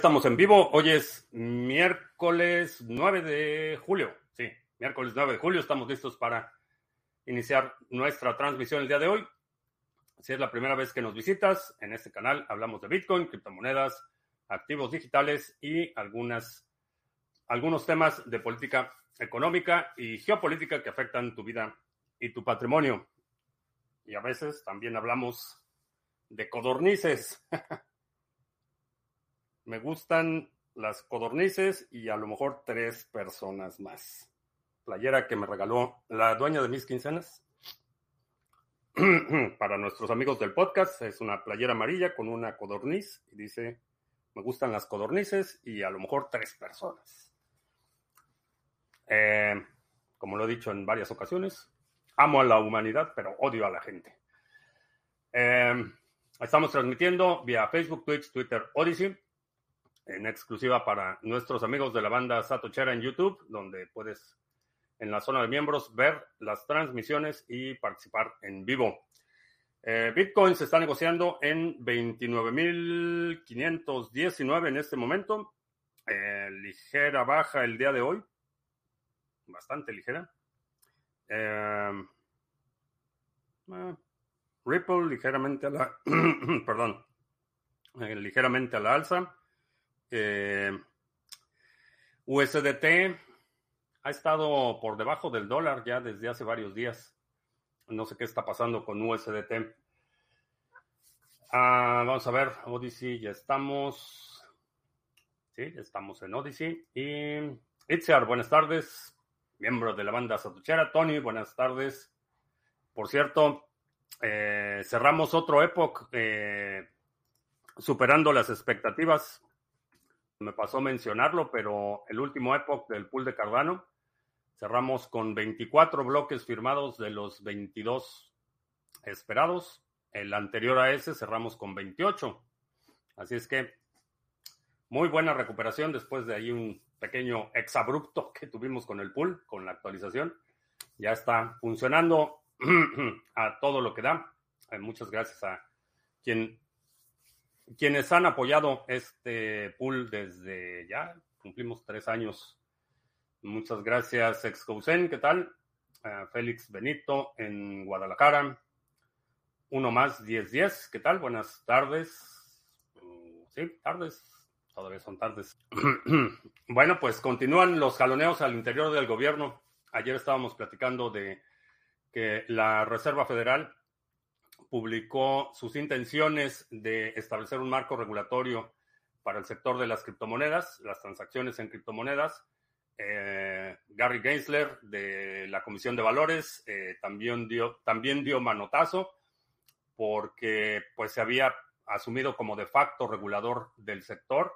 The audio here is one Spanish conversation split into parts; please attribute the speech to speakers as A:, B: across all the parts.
A: Estamos en vivo. Hoy es miércoles 9 de julio. Sí, miércoles 9 de julio. Estamos listos para iniciar nuestra transmisión el día de hoy. Si es la primera vez que nos visitas, en este canal hablamos de Bitcoin, criptomonedas, activos digitales y algunas, algunos temas de política económica y geopolítica que afectan tu vida y tu patrimonio. Y a veces también hablamos de codornices. Me gustan las codornices y a lo mejor tres personas más. Playera que me regaló la dueña de mis quincenas. Para nuestros amigos del podcast, es una playera amarilla con una codorniz y dice, me gustan las codornices y a lo mejor tres personas. Eh, como lo he dicho en varias ocasiones, amo a la humanidad, pero odio a la gente. Eh, estamos transmitiendo vía Facebook, Twitch, Twitter, Odyssey en exclusiva para nuestros amigos de la banda Satochera en YouTube, donde puedes en la zona de miembros ver las transmisiones y participar en vivo. Eh, Bitcoin se está negociando en 29.519 en este momento. Eh, ligera baja el día de hoy. Bastante ligera. Eh, Ripple ligeramente a la... perdón. ligeramente a la alza. Eh, USDT ha estado por debajo del dólar ya desde hace varios días. No sé qué está pasando con USDT. Ah, vamos a ver, Odyssey, ya estamos. Sí, ya estamos en Odyssey. Y Itziar, buenas tardes. Miembro de la banda Satuchera. Tony, buenas tardes. Por cierto, eh, cerramos otro Epoch eh, superando las expectativas me pasó mencionarlo, pero el último Epoch del pool de Cardano, cerramos con 24 bloques firmados de los 22 esperados. El anterior a ese cerramos con 28. Así es que muy buena recuperación después de ahí un pequeño exabrupto que tuvimos con el pool, con la actualización. Ya está funcionando a todo lo que da. Eh, muchas gracias a quien quienes han apoyado este pool desde ya, cumplimos tres años. Muchas gracias, Excousen, ¿qué tal? Félix Benito en Guadalajara. Uno más, 1010, ¿qué tal? Buenas tardes. Mm, sí, tardes, todavía son tardes. bueno, pues continúan los jaloneos al interior del gobierno. Ayer estábamos platicando de que la Reserva Federal publicó sus intenciones de establecer un marco regulatorio para el sector de las criptomonedas, las transacciones en criptomonedas. Eh, Gary Gensler de la Comisión de Valores eh, también, dio, también dio manotazo porque pues se había asumido como de facto regulador del sector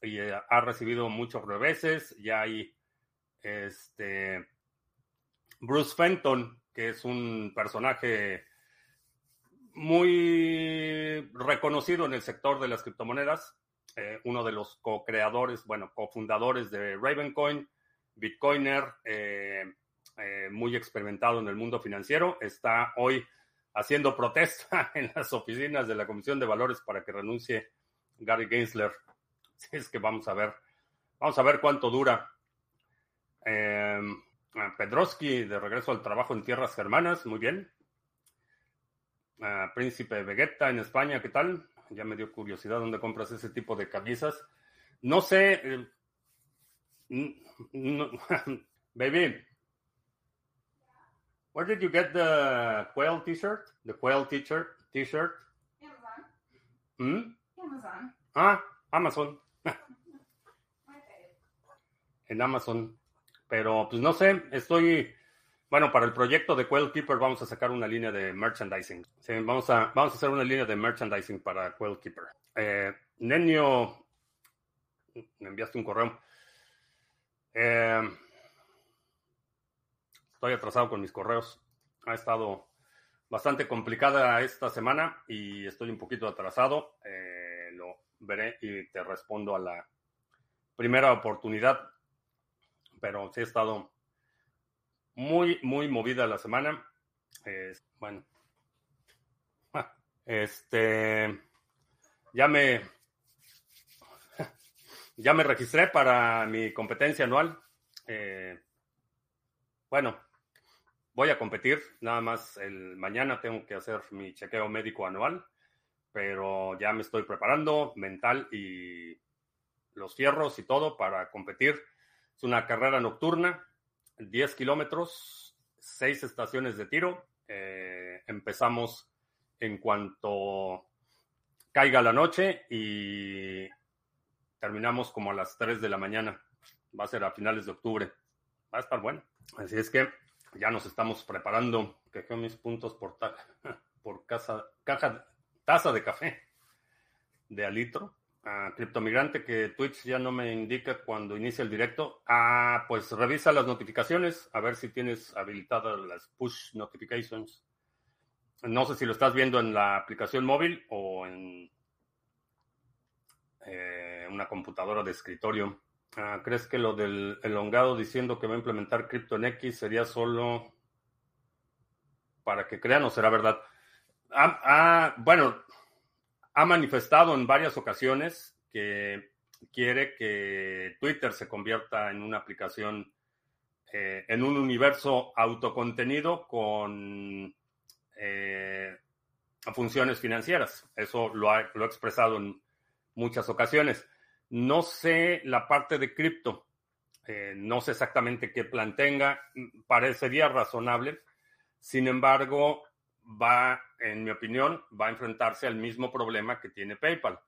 A: y eh, ha recibido muchos reveses. Ya hay este Bruce Fenton, que es un personaje muy reconocido en el sector de las criptomonedas, eh, uno de los co-creadores, bueno, cofundadores de Ravencoin, Bitcoiner, eh, eh, muy experimentado en el mundo financiero, está hoy haciendo protesta en las oficinas de la Comisión de Valores para que renuncie Gary Gensler. es que vamos a ver, vamos a ver cuánto dura. Pedrosky de regreso al trabajo en tierras germanas, muy bien. Príncipe Vegeta en España, ¿qué tal? Ya me dio curiosidad dónde compras ese tipo de camisas. No sé. Eh, baby, where did you get the quail t-shirt? The quail t-shirt? T-shirt?
B: Amazon.
A: ¿Mm?
B: Amazon.
A: Ah, Amazon. en Amazon. Pero pues no sé, estoy bueno, para el proyecto de Quail Keeper vamos a sacar una línea de merchandising. Sí, vamos, a, vamos a hacer una línea de merchandising para Quail Keeper. Eh, Nenio, me enviaste un correo. Eh, estoy atrasado con mis correos. Ha estado bastante complicada esta semana y estoy un poquito atrasado. Eh, lo veré y te respondo a la primera oportunidad. Pero sí he estado muy, muy movida la semana. bueno. Este. Ya me. ya me registré para mi competencia anual. Eh, bueno, voy a competir. Nada más el mañana tengo que hacer mi chequeo médico anual, pero ya me estoy preparando mental y los fierros y todo para competir. Es una carrera nocturna, 10 kilómetros, 6 estaciones de tiro. Eh, empezamos en cuanto caiga la noche y terminamos como a las 3 de la mañana. Va a ser a finales de octubre. Va a estar bueno. Así es que ya nos estamos preparando. Que mis puntos por, por casa, caja, taza de café de alitro. Criptomigrante que Twitch ya no me indica cuando inicia el directo. Ah, pues revisa las notificaciones a ver si tienes habilitadas las push notifications. No sé si lo estás viendo en la aplicación móvil o en eh, una computadora de escritorio. Ah, ¿Crees que lo del elongado diciendo que va a implementar cripto en X sería solo para que crean o será verdad? Ah, bueno, ha manifestado en varias ocasiones que quiere que Twitter se convierta en una aplicación, eh, en un universo autocontenido con eh, funciones financieras. Eso lo ha, lo ha expresado en muchas ocasiones. No sé la parte de cripto, eh, no sé exactamente qué plan tenga, parecería razonable. Sin embargo, va, en mi opinión, va a enfrentarse al mismo problema que tiene PayPal,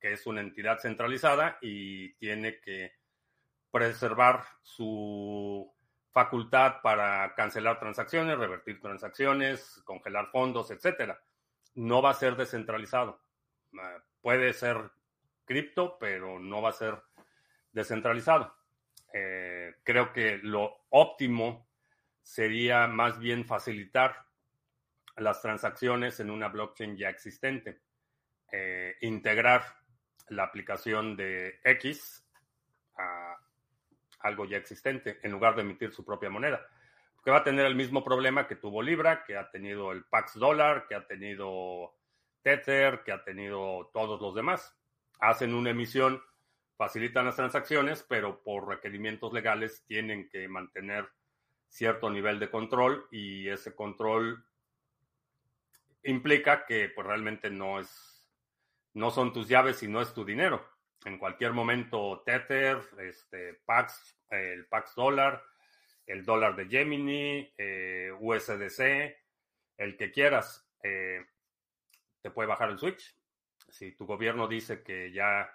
A: que es una entidad centralizada y tiene que preservar su facultad para cancelar transacciones, revertir transacciones, congelar fondos, etcétera. No va a ser descentralizado. Ah, puede ser cripto, pero no va a ser descentralizado. Eh, creo que lo óptimo sería más bien facilitar las transacciones en una blockchain ya existente, eh, integrar la aplicación de X a algo ya existente en lugar de emitir su propia moneda. Porque va a tener el mismo problema que tuvo Libra, que ha tenido el Pax Dollar, que ha tenido Tether, que ha tenido todos los demás. Hacen una emisión, facilitan las transacciones, pero por requerimientos legales tienen que mantener cierto nivel de control y ese control implica que pues realmente no es no son tus llaves y no es tu dinero. En cualquier momento Tether, este Pax el Pax Dólar, el dólar de Gemini, eh, USDC, el que quieras, eh, te puede bajar el switch. Si tu gobierno dice que ya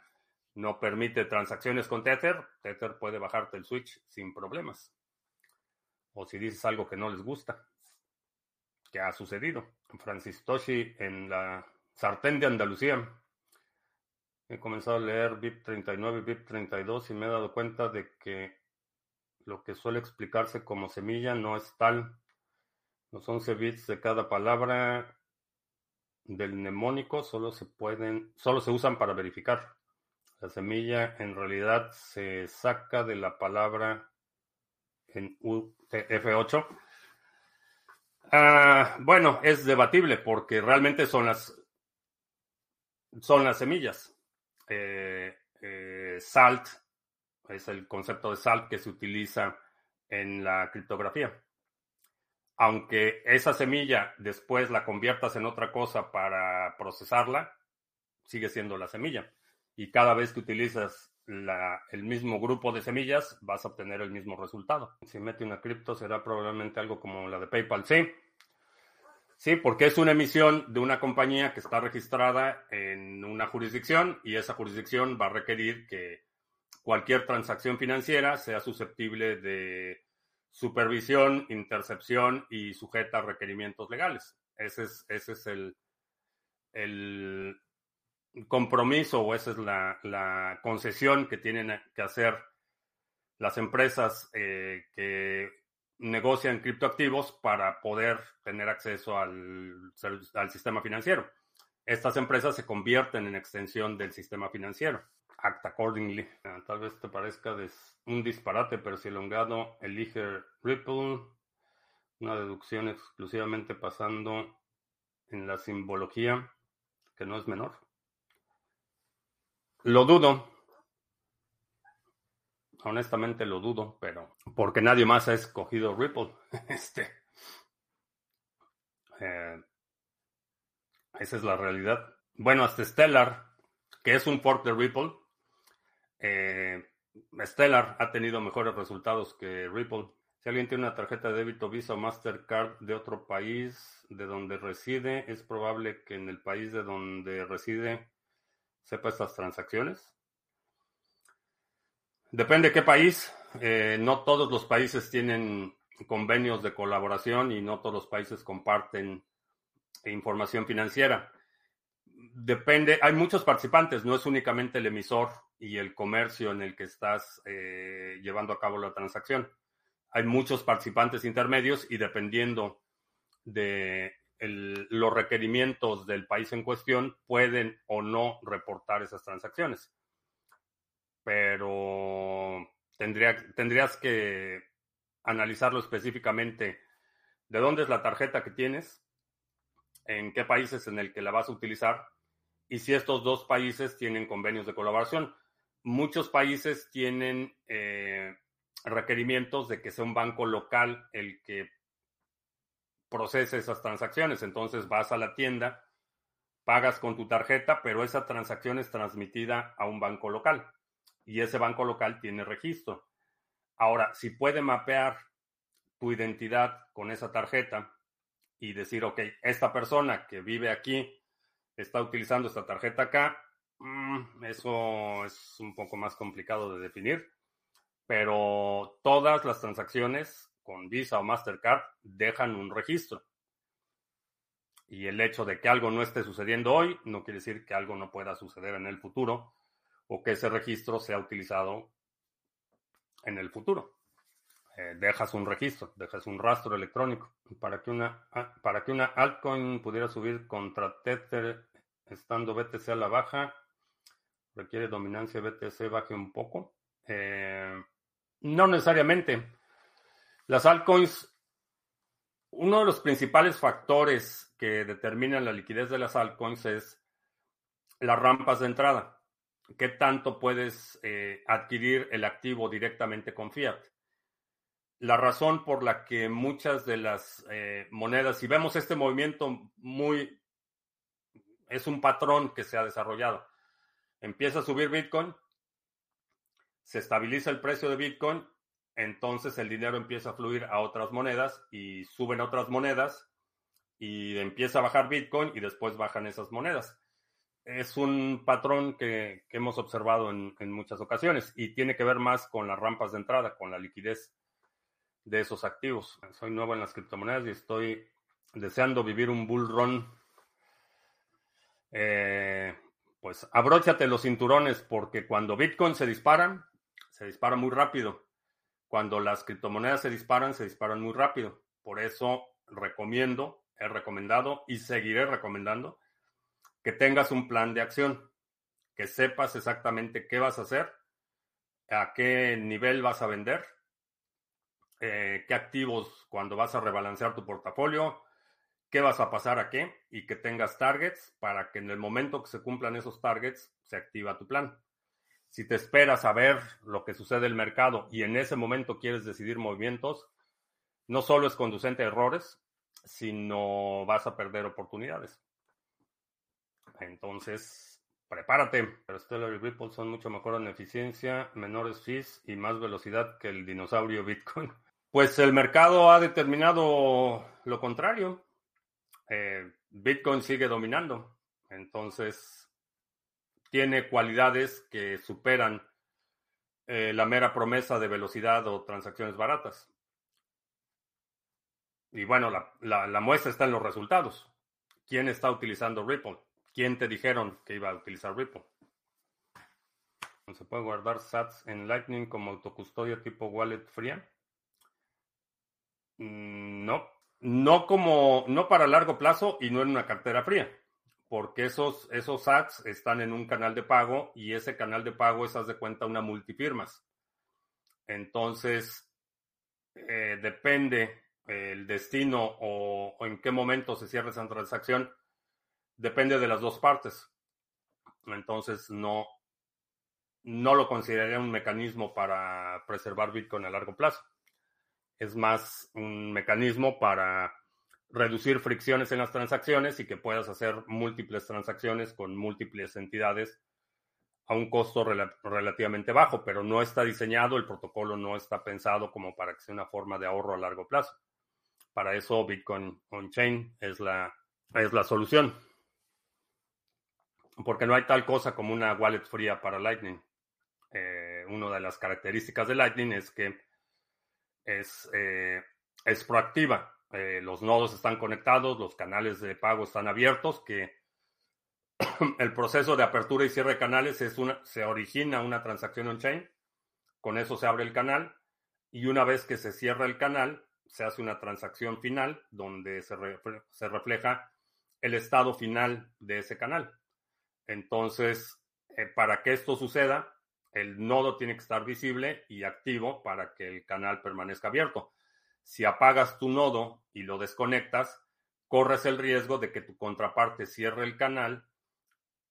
A: no permite transacciones con Tether, Tether puede bajarte el switch sin problemas. O si dices algo que no les gusta, que ha sucedido. Francis Toshi en la sartén de Andalucía. He comenzado a leer VIP 39 y VIP 32 y me he dado cuenta de que lo que suele explicarse como semilla no es tal. Los 11 bits de cada palabra del mnemónico solo se pueden, solo se usan para verificar. La semilla en realidad se saca de la palabra en UTF-8. Ah, bueno, es debatible porque realmente son las son las semillas. Eh, eh, salt es el concepto de salt que se utiliza en la criptografía. Aunque esa semilla después la conviertas en otra cosa para procesarla, sigue siendo la semilla. Y cada vez que utilizas el mismo grupo de semillas, vas a obtener el mismo resultado. Si mete una cripto, será probablemente algo como la de PayPal. Sí, Sí, porque es una emisión de una compañía que está registrada en una jurisdicción y esa jurisdicción va a requerir que cualquier transacción financiera sea susceptible de supervisión, intercepción y sujeta a requerimientos legales. Ese es, ese es el, el compromiso o esa es la, concesión que tienen que hacer las empresas eh, que negocian criptoactivos para poder tener acceso al, al sistema financiero. Estas empresas se convierten en extensión del sistema financiero act accordingly. Ah, tal vez te parezca un disparate, pero si elongado elige Ripple, una deducción exclusivamente pasando en la simbología, que no es menor. Lo dudo. Honestamente lo dudo, pero porque nadie más ha escogido Ripple. Este, eh, esa es la realidad. Bueno, hasta Stellar, que es un fork de Ripple, eh, Stellar ha tenido mejores resultados que Ripple. Si alguien tiene una tarjeta de débito Visa o Mastercard de otro país de donde reside, es probable que en el país de donde reside sepa estas transacciones. Depende de qué país. Eh, no todos los países tienen convenios de colaboración y no todos los países comparten información financiera. Depende, hay muchos participantes, no es únicamente el emisor y el comercio en el que estás eh, llevando a cabo la transacción. Hay muchos participantes intermedios y dependiendo de los requerimientos del país en cuestión, pueden o no reportar esas transacciones. Pero tendría, tendrías que analizarlo específicamente. ¿De dónde es la tarjeta que tienes? ¿En qué países en el que la vas a utilizar? Y si estos dos países tienen convenios de colaboración muchos países tienen eh, requerimientos de que sea un banco local el que procese esas transacciones. Entonces vas a la tienda, pagas con tu tarjeta, pero esa transacción es transmitida a un banco local y ese banco local tiene registro. Ahora, si puede mapear tu identidad con esa tarjeta y decir, ok, esta persona que vive aquí está utilizando esta tarjeta acá, Mm, eso es un poco más complicado de definir, pero todas las transacciones con Visa o Mastercard dejan un registro. Y el hecho de que algo no esté sucediendo hoy no quiere decir que algo no pueda suceder en el futuro o que ese registro sea utilizado en el futuro. Eh, dejas un registro, dejas un rastro electrónico. Para que una, ah, para que una altcoin pudiera subir contra Tether estando BTC a la baja, requiere dominancia BTC baje un poco. Eh, no necesariamente. Las altcoins, uno de los principales factores que determinan la liquidez de las altcoins es las rampas de entrada. ¿Qué tanto puedes eh, adquirir el activo directamente con fiat? La razón por la que muchas de las eh, monedas, si vemos este movimiento muy, es un patrón que se ha desarrollado empieza a subir Bitcoin, se estabiliza el precio de Bitcoin, entonces el dinero empieza a fluir a otras monedas y suben otras monedas y empieza a bajar Bitcoin y después bajan esas monedas. Es un patrón que, hemos observado en, muchas ocasiones y tiene que ver más con las rampas de entrada, con la liquidez de esos activos. Soy nuevo en las criptomonedas y estoy deseando vivir un bull run. Eh, pues abróchate los cinturones porque cuando Bitcoin se disparan, se dispara muy rápido. Cuando las criptomonedas se disparan, se disparan muy rápido. Por eso recomiendo, he recomendado y seguiré recomendando que tengas un plan de acción, que sepas exactamente qué vas a hacer, a qué nivel vas a vender, eh, qué activos cuando vas a rebalancear tu portafolio, qué vas a pasar a qué y que tengas targets para que en el momento que se cumplan esos targets se activa tu plan. Si te esperas a ver lo que sucede en el mercado y en ese momento quieres decidir movimientos, no solo es conducente a errores, sino vas a perder oportunidades. Entonces, prepárate. Pero Stellar y Ripple son mucho mejor en eficiencia, menores fees y más velocidad que el dinosaurio Bitcoin. Pues el mercado ha determinado lo contrario. Eh, Bitcoin sigue dominando. Entonces, tiene cualidades que superan eh, la mera promesa de velocidad o transacciones baratas. Y bueno, la, muestra está en los resultados. ¿Quién está utilizando Ripple? ¿Quién te dijeron que iba a utilizar Ripple? ¿Se puede guardar sats en Lightning como autocustodia tipo wallet fría? Mm, no, no como, no para largo plazo y no en una cartera fría, porque esos, esos ads están en un canal de pago y ese canal de pago es, haz de cuenta, una multifirmas. Entonces, eh, depende el destino o, en qué momento se cierra esa transacción, depende de las dos partes. Entonces, no, no lo consideraría un mecanismo para preservar Bitcoin a largo plazo. Es más un mecanismo para reducir fricciones en las transacciones y que puedas hacer múltiples transacciones con múltiples entidades a un costo relativamente bajo, pero no está diseñado, el protocolo no está pensado como para que sea una forma de ahorro a largo plazo. Para eso Bitcoin on-chain es la, es la solución. Porque no hay tal cosa como una wallet fría para Lightning. Eh, una de las características de Lightning es que es, eh, es proactiva. Eh, los nodos están conectados, los canales de pago están abiertos, que el proceso de apertura y cierre de canales es una, se origina una transacción on-chain, con eso se abre el canal y una vez que se cierra el canal, se hace una transacción final donde se, refleja el estado final de ese canal. Entonces, eh, para que esto suceda, el nodo tiene que estar visible y activo para que el canal permanezca abierto. Si apagas tu nodo y lo desconectas, corres el riesgo de que tu contraparte cierre el canal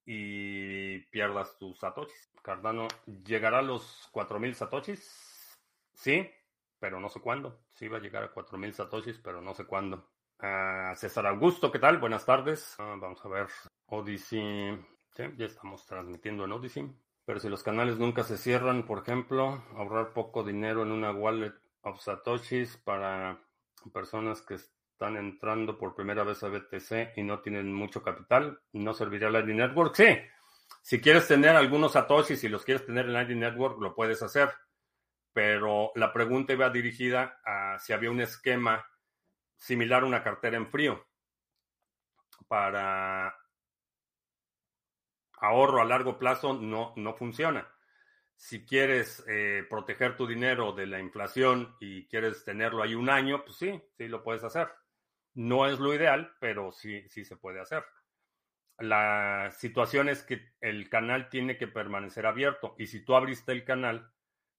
A: y pierdas tus satoshis. Cardano, ¿llegará a los 4000 satoshis? Sí, pero no sé cuándo. Sí va a llegar a 4000 satoshis, pero no sé cuándo. Ah, César Augusto, ¿qué tal? Buenas tardes. Ah, vamos a ver. Odyssey. ya estamos transmitiendo en Odyssey. Pero si los canales nunca se cierran, por ejemplo, ahorrar poco dinero en una wallet of satoshis para personas que están entrando por primera vez a BTC y no tienen mucho capital, ¿no serviría Lightning Network? Sí. Si quieres tener algunos satoshis y los quieres tener en Lightning Network, lo puedes hacer. Pero la pregunta iba dirigida a si había un esquema similar a una cartera en frío para ahorro a largo plazo no, no funciona. Si quieres eh, proteger tu dinero de la inflación y quieres tenerlo ahí un año, pues sí, sí lo puedes hacer. No es lo ideal, pero sí, sí se puede hacer. La situación es que el canal tiene que permanecer abierto y si tú abriste el canal,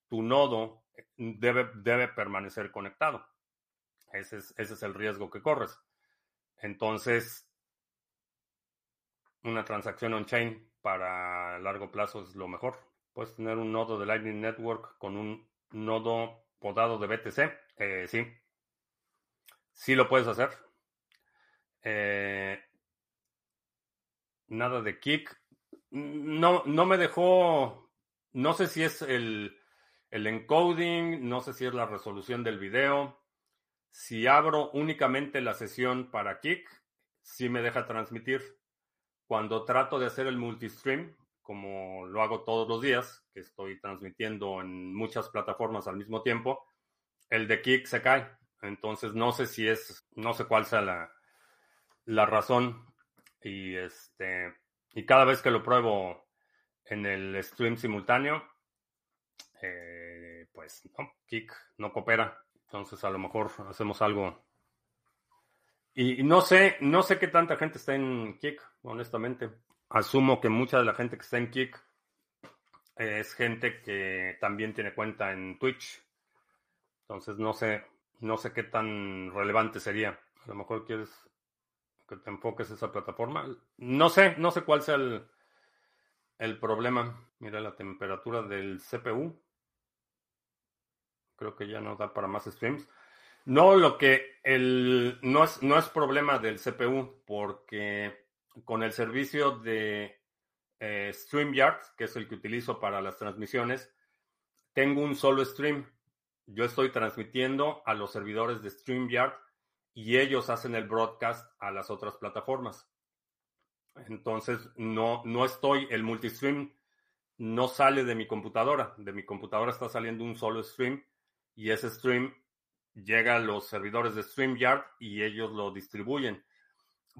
A: tu nodo debe, debe permanecer conectado. Ese es, ese es el riesgo que corres. Entonces, una transacción on-chain para largo plazo es lo mejor. Puedes tener un nodo de Lightning Network con un nodo podado de BTC. Eh, sí. Sí lo puedes hacer. Eh, nada de kick. No, no me dejó. No sé si es el, el encoding, no sé si es la resolución del video. Si abro únicamente la sesión para Kick, sí me deja transmitir. Cuando trato de hacer el multistream, como lo hago todos los días, que estoy transmitiendo en muchas plataformas al mismo tiempo, el de Kick se cae. Entonces no sé si es, no sé cuál sea la, la razón. Y este, y cada vez que lo pruebo en el stream simultáneo, eh, pues no, Kick no coopera. Entonces a lo mejor hacemos algo y no sé, no sé qué tanta gente está en Kik, honestamente. Asumo que mucha de la gente que está en Kik es gente que también tiene cuenta en Twitch. Entonces no sé, no sé qué tan relevante sería. A lo mejor quieres que te enfoques esa plataforma. No sé, no sé cuál sea el, el problema. Mira la temperatura del CPU. Creo que ya no da para más streams. No, lo que el, no, es, no es problema del CPU, porque con el servicio de eh, StreamYard, que es el que utilizo para las transmisiones, tengo un solo stream. Yo estoy transmitiendo a los servidores de StreamYard y ellos hacen el broadcast a las otras plataformas. Entonces, no, no estoy, el multistream no sale de mi computadora. De mi computadora está saliendo un solo stream y ese stream llega a los servidores de StreamYard y ellos lo distribuyen.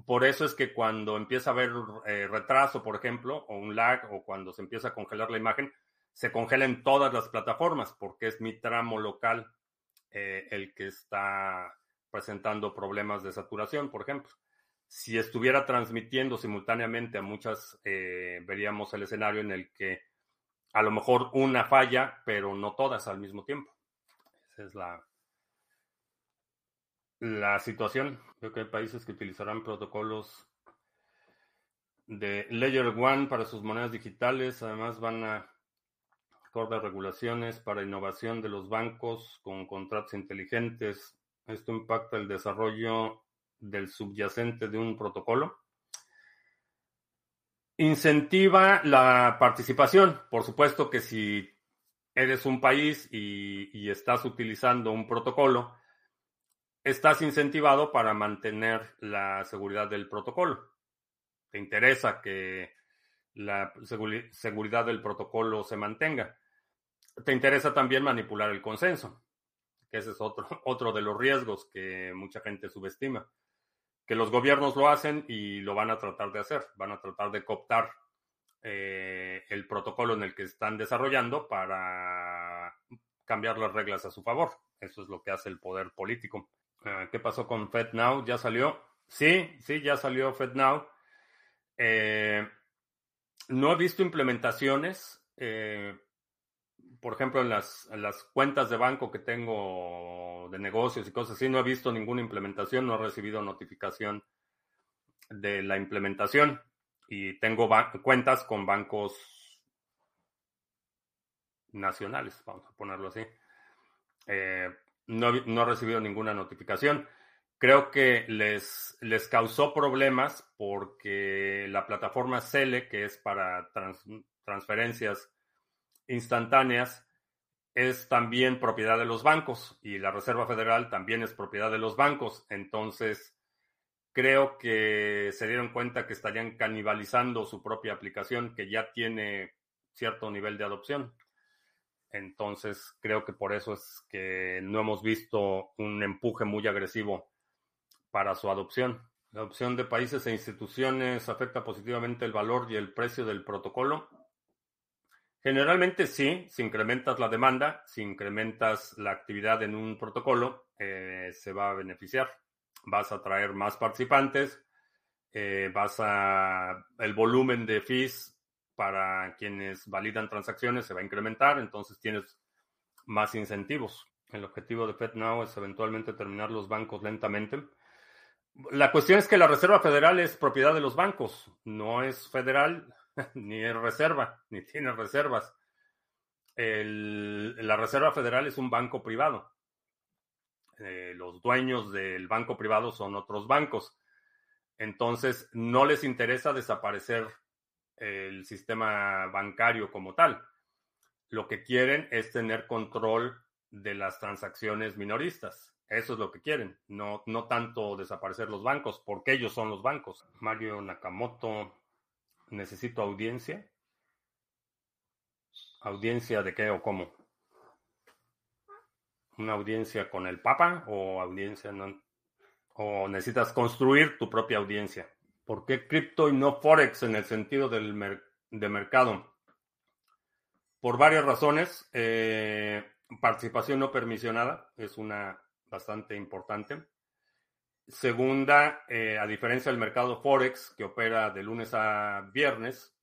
A: Por eso es que cuando empieza a haber eh, retraso, por ejemplo, o un lag, o cuando se empieza a congelar la imagen, se congela en todas las plataformas, porque es mi tramo local eh, el que está presentando problemas de saturación, por ejemplo. Si estuviera transmitiendo simultáneamente a muchas, eh, veríamos el escenario en el que a lo mejor una falla, pero no todas al mismo tiempo. Esa es la, la situación. Creo que hay países que utilizarán protocolos de Layer One para sus monedas digitales. Además van a Acorda regulaciones para innovación de los bancos con contratos inteligentes. Esto impacta el desarrollo del subyacente de un protocolo. Incentiva la participación. Por supuesto que si eres un país y estás utilizando un protocolo, estás incentivado para mantener la seguridad del protocolo. Te interesa que la seguridad del protocolo se mantenga. Te interesa también manipular el consenso, que ese es otro, otro de los riesgos que mucha gente subestima. Que los gobiernos lo hacen y lo van a tratar de hacer, van a tratar de cooptar eh, el protocolo en el que están desarrollando para cambiar las reglas a su favor. Eso es lo que hace el poder político. Ah, ¿Qué pasó con FedNow? ¿Ya salió? Sí, sí, ya salió FedNow. Eh, no he visto implementaciones. Eh, por ejemplo, en las, las, cuentas de banco que tengo de negocios y cosas así, no he visto ninguna implementación, no he recibido notificación de la implementación. Y tengo cuentas con bancos nacionales, vamos a ponerlo así. Eh, no, no he recibido ninguna notificación. Creo que les, les causó problemas porque la plataforma Cele, que es para transferencias instantáneas, es también propiedad de los bancos y la Reserva Federal también es propiedad de los bancos. Entonces, creo que se dieron cuenta que estarían canibalizando su propia aplicación que ya tiene cierto nivel de adopción. Entonces, creo que por eso es que no hemos visto un empuje muy agresivo para su adopción. La adopción de países e instituciones afecta positivamente el valor y el precio del protocolo. Generalmente sí, si incrementas la demanda, si incrementas la actividad en un protocolo, eh, se va a beneficiar. Vas a traer más participantes, eh, vas a el volumen de fees para quienes validan transacciones se va a incrementar, entonces tienes más incentivos. El objetivo de FedNow es eventualmente terminar los bancos lentamente. La cuestión es que la Reserva Federal es propiedad de los bancos, no es federal, ni es reserva, ni tiene reservas. la Reserva Federal es un banco privado. Eh, los dueños del banco privado son otros bancos. Entonces, no les interesa desaparecer el sistema bancario como tal. Lo que quieren es tener control de las transacciones minoristas. Eso es lo que quieren, no, no tanto desaparecer los bancos, porque ellos son los bancos. Mario Nakamoto, necesito audiencia. ¿Audiencia de qué o cómo? ¿Una audiencia con el Papa o audiencia no? ¿O necesitas construir tu propia audiencia? ¿Por qué cripto y no Forex en el sentido del de mercado? Por varias razones. Eh, participación no permisionada es una bastante importante. Segunda, eh, a diferencia del mercado Forex, que opera de lunes a viernes,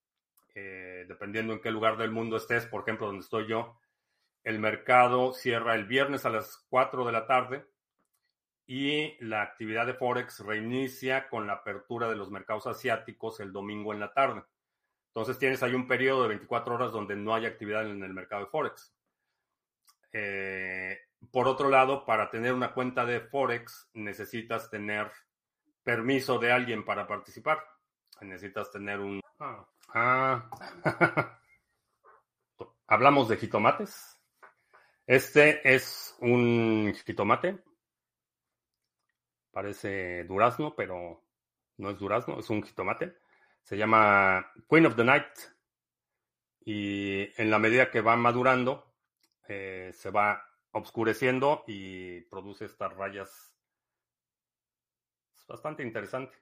A: eh, dependiendo en qué lugar del mundo estés, por ejemplo, donde estoy yo, el mercado cierra el viernes a las 4 de la tarde y la actividad de Forex reinicia con la apertura de los mercados asiáticos el domingo en la tarde. Entonces tienes ahí un periodo de 24 horas donde no hay actividad en el mercado de Forex. Eh, por otro lado, para tener una cuenta de Forex necesitas tener permiso de alguien para participar. Necesitas tener un... Ah. ah. Hablamos de jitomates. Este es un jitomate. Parece durazno, pero no es durazno, es un jitomate. Se llama Queen of the Night. Y en la medida que va madurando, eh, se va obscureciendo y produce estas rayas. Es bastante interesante.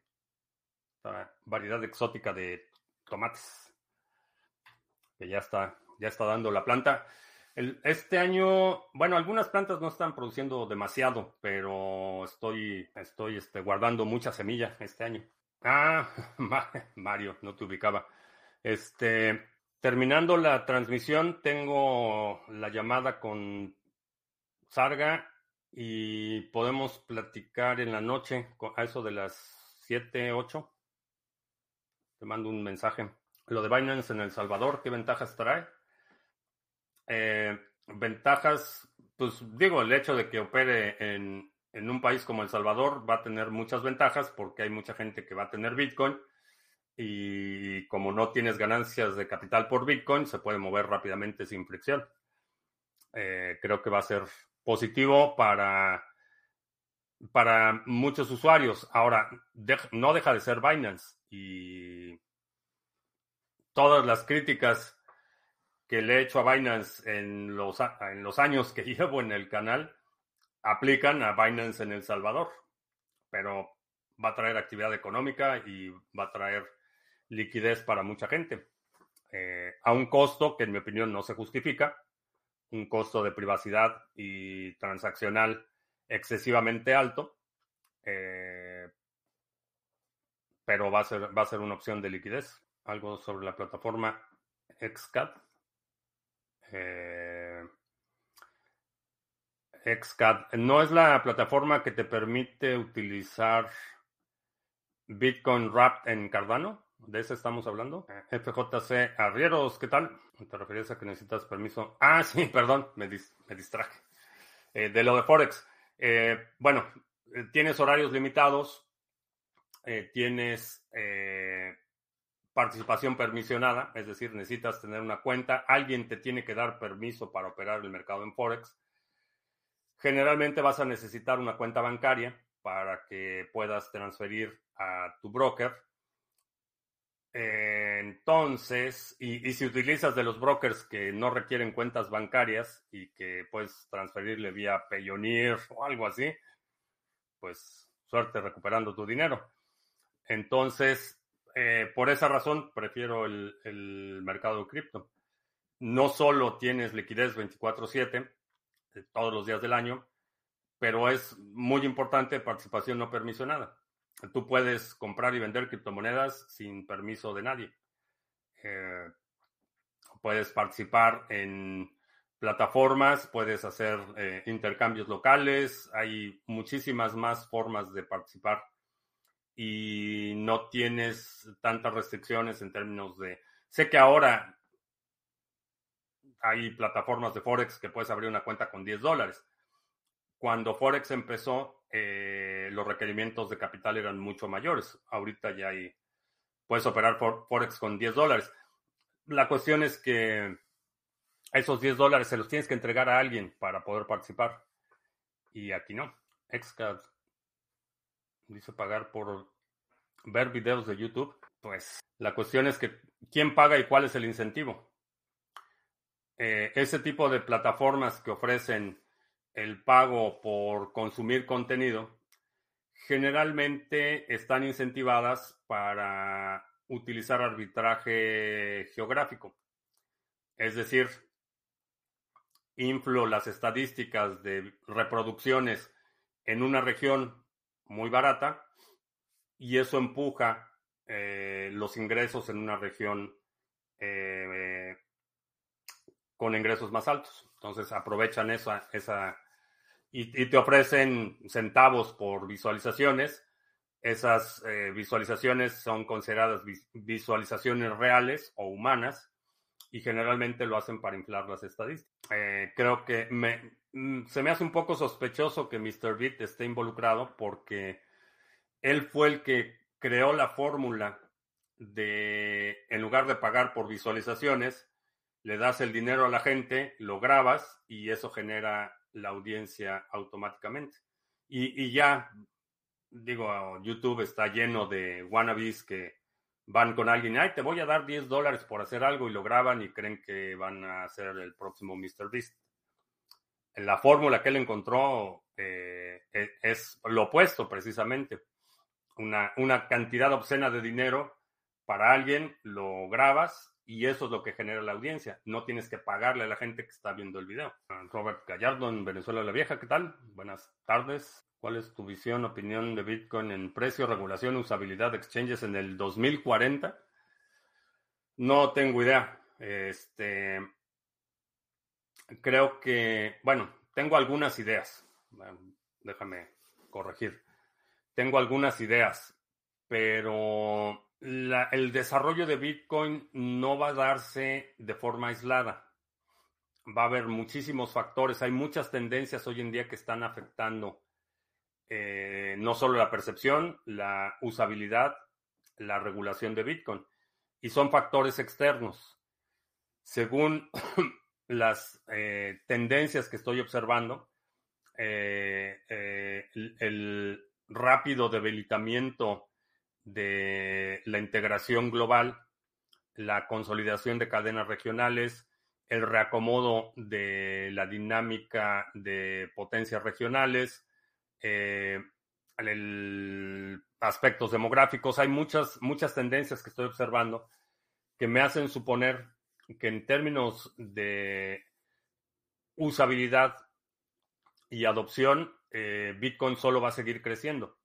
A: Esta variedad exótica de tomates que ya está, ya está dando la planta. El, este año, bueno, algunas plantas no están produciendo demasiado, pero estoy, estoy este, guardando mucha semilla este año. Ah, Mario, no te ubicaba. Este, terminando la transmisión, tengo la llamada con Sarga y podemos platicar en la noche a eso de las 7, 8. Te mando un mensaje. Lo de Binance en El Salvador, ¿qué ventajas trae? Eh, ventajas, pues digo, el hecho de que opere en, en un país como El Salvador va a tener muchas ventajas porque hay mucha gente que va a tener Bitcoin y como no tienes ganancias de capital por Bitcoin, se puede mover rápidamente sin fricción. Eh, creo que va a ser positivo para, para muchos usuarios. Ahora, no deja de ser Binance y todas las críticas que le he hecho a Binance en los, en los años que llevo en el canal aplican a Binance en El Salvador, pero va a traer actividad económica y va a traer liquidez para mucha gente, eh, a un costo que en mi opinión no se justifica, un costo de privacidad y transaccional excesivamente alto, eh, pero va a, ser, va a ser una opción de liquidez. Algo sobre la plataforma XCAD. Eh, XCAD no es la plataforma que te permite utilizar Bitcoin Wrapped en Cardano. ¿De eso estamos hablando? FJC Arrieros, ¿qué tal? ¿Te refieres a que necesitas permiso? Ah, sí, perdón, me, me distraje. Eh, de lo de Forex. Eh, bueno, eh, tienes horarios limitados, tienes participación permisionada, es decir, necesitas tener una cuenta, alguien te tiene que dar permiso para operar el mercado en Forex. Generalmente vas a necesitar una cuenta bancaria para que puedas transferir a tu broker eh, entonces, y, si utilizas de los brokers que no requieren cuentas bancarias y que puedes transferirle vía Payoneer o algo así, pues suerte recuperando tu dinero. Entonces, eh, por esa razón, prefiero el, mercado de cripto. No solo tienes liquidez 24/7 eh, todos los días del año, pero es muy importante participación no permisionada. Tú puedes comprar y vender criptomonedas sin permiso de nadie. Eh, puedes participar en plataformas, puedes hacer intercambios locales, hay muchísimas más formas de participar y no tienes tantas restricciones en términos de... Sé que ahora hay plataformas de Forex que puedes abrir una cuenta con 10 dólares. Cuando Forex empezó, eh, los requerimientos de capital eran mucho mayores. Ahorita ya hay, puedes operar Forex con 10 dólares. La cuestión es que esos 10 dólares se los tienes que entregar a alguien para poder participar. Y aquí no. Xcad dice pagar por ver videos de YouTube. Pues la cuestión es que quién paga y cuál es el incentivo. Eh, ese tipo de plataformas que ofrecen el pago por consumir contenido, generalmente están incentivadas para utilizar arbitraje geográfico. Es decir, inflo las estadísticas de reproducciones en una región muy barata y eso empuja eh, los ingresos en una región eh, con ingresos más altos. Entonces aprovechan esa, esa y, te ofrecen centavos por visualizaciones. Esas eh, visualizaciones son consideradas visualizaciones reales o humanas y generalmente lo hacen para inflar las estadísticas. Eh, creo que me, mm, se me hace un poco sospechoso que MrBeat esté involucrado porque él fue el que creó la fórmula de, en lugar de pagar por visualizaciones, le das el dinero a la gente, lo grabas y eso genera la audiencia automáticamente. Y, ya, digo, YouTube está lleno de wannabes que van con alguien, ay, te voy a dar 10 dólares por hacer algo y lo graban y creen que van a ser el próximo Mr. Beast. La fórmula que él encontró eh, e, es lo opuesto precisamente. Una, una cantidad obscena de dinero para alguien, lo grabas y eso es lo que genera la audiencia. No tienes que pagarle a la gente que está viendo el video. Robert Gallardo en Venezuela la Vieja, ¿qué tal? Buenas tardes. ¿Cuál es tu visión, opinión de Bitcoin en precio, regulación, usabilidad de exchanges en el 2040? No tengo idea. Este, creo que, bueno, tengo algunas ideas. Déjame corregir. Tengo algunas ideas, pero el desarrollo de Bitcoin no va a darse de forma aislada. va a haber muchísimos factores, hay muchas tendencias hoy en día que están afectando eh, no solo la percepción, la usabilidad, la regulación de Bitcoin, y son factores externos. Según las eh, tendencias que estoy observando, eh, el rápido debilitamiento de la integración global, la consolidación de cadenas regionales, el reacomodo de la dinámica de potencias regionales, eh, aspectos demográficos. Hay muchas, muchas tendencias que estoy observando que me hacen suponer que en términos de usabilidad y adopción, eh, Bitcoin solo va a seguir creciendo.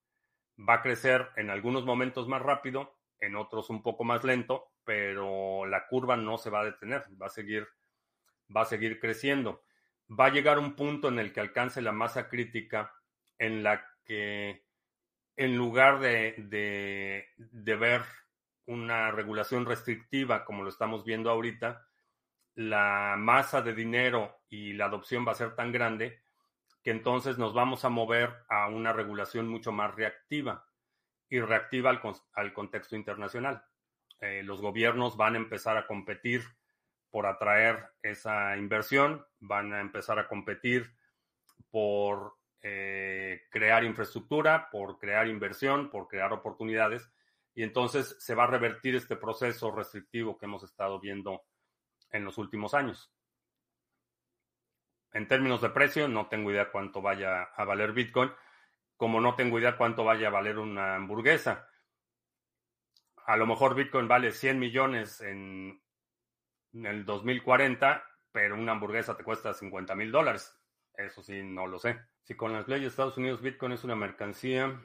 A: Va a crecer en algunos momentos más rápido, en otros un poco más lento, pero la curva no se va a detener, va a seguir va a seguir creciendo. Va a llegar un punto en el que alcance la masa crítica en la que en lugar de, de, ver una regulación restrictiva como lo estamos viendo ahorita, la masa de dinero y la adopción va a ser tan grande que entonces nos vamos a mover a una regulación mucho más reactiva y reactiva al, contexto internacional. Eh, los gobiernos van a empezar a competir por atraer esa inversión, van a empezar a competir por eh, crear infraestructura, por crear inversión, por crear oportunidades, y entonces se va a revertir este proceso restrictivo que hemos estado viendo en los últimos años. En términos de precio, no tengo idea cuánto vaya a valer Bitcoin, como no tengo idea cuánto vaya a valer una hamburguesa. A lo mejor Bitcoin vale 100 millones en en el 2040, pero una hamburguesa te cuesta 50 mil dólares. Eso sí, no lo sé. Si con las leyes de Estados Unidos Bitcoin es una mercancía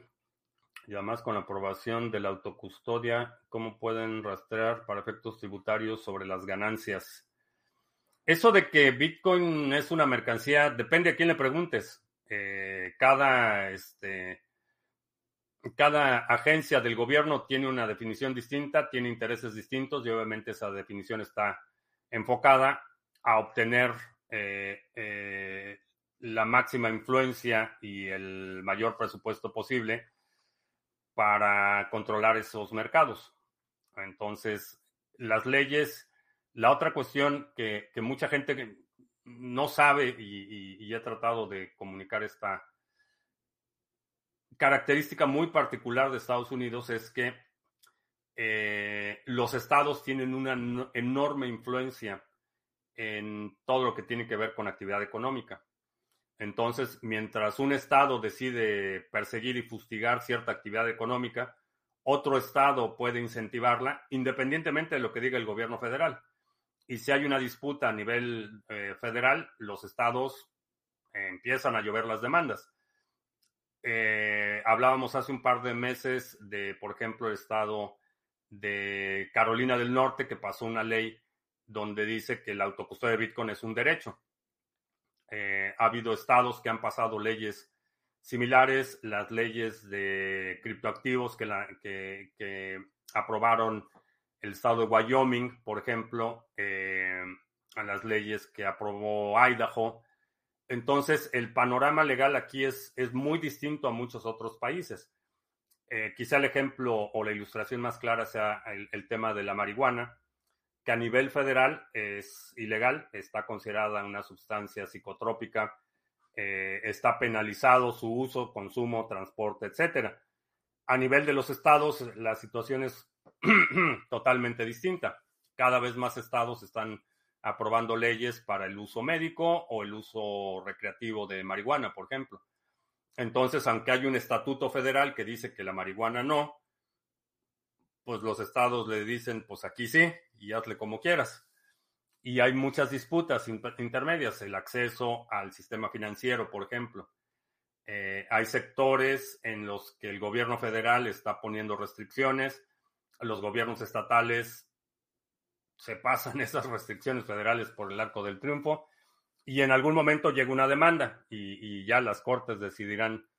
A: y además con la aprobación de la autocustodia, ¿cómo pueden rastrear para efectos tributarios sobre las ganancias? Eso de que Bitcoin es una mercancía depende a quién le preguntes. Eh, cada, este, cada agencia del gobierno tiene una definición distinta, tiene intereses distintos y obviamente esa definición está enfocada a obtener eh, eh, la máxima influencia y el mayor presupuesto posible para controlar esos mercados. Entonces, las leyes, la otra cuestión que, mucha gente no sabe y, he tratado de comunicar esta característica muy particular de Estados Unidos es que eh, los estados tienen una enorme influencia en todo lo que tiene que ver con actividad económica. Entonces, mientras un estado decide perseguir y fustigar cierta actividad económica, otro estado puede incentivarla independientemente de lo que diga el gobierno federal. Y si hay una disputa a nivel eh, federal, los estados empiezan a llover las demandas. Eh, hablábamos hace un par de meses de, por ejemplo, el estado de Carolina del Norte que pasó una ley donde dice que la autocustodia de Bitcoin es un derecho. Eh, ha habido estados que han pasado leyes similares, las leyes de criptoactivos que, la, que, aprobaron el estado de Wyoming, por ejemplo, eh, a las leyes que aprobó Idaho. Entonces, el panorama legal aquí es, es muy distinto a muchos otros países. Eh, quizá el ejemplo o la ilustración más clara sea el, tema de la marihuana, que a nivel federal es ilegal, está considerada una sustancia psicotrópica, eh, está penalizado su uso, consumo, transporte, etc. A nivel de los estados, la situación es totalmente distinta. Cada vez más estados están aprobando leyes para el uso médico o el uso recreativo de marihuana, por ejemplo. Entonces, aunque hay un estatuto federal que dice que la marihuana no, pues los estados le dicen, pues aquí sí, y hazle como quieras. Y hay muchas disputas intermedias, el acceso al sistema financiero, por ejemplo. Eh, hay sectores en los que el gobierno federal está poniendo restricciones, los gobiernos estatales se pasan esas restricciones federales por el arco del triunfo y en algún momento llega una demanda y, ya las cortes decidirán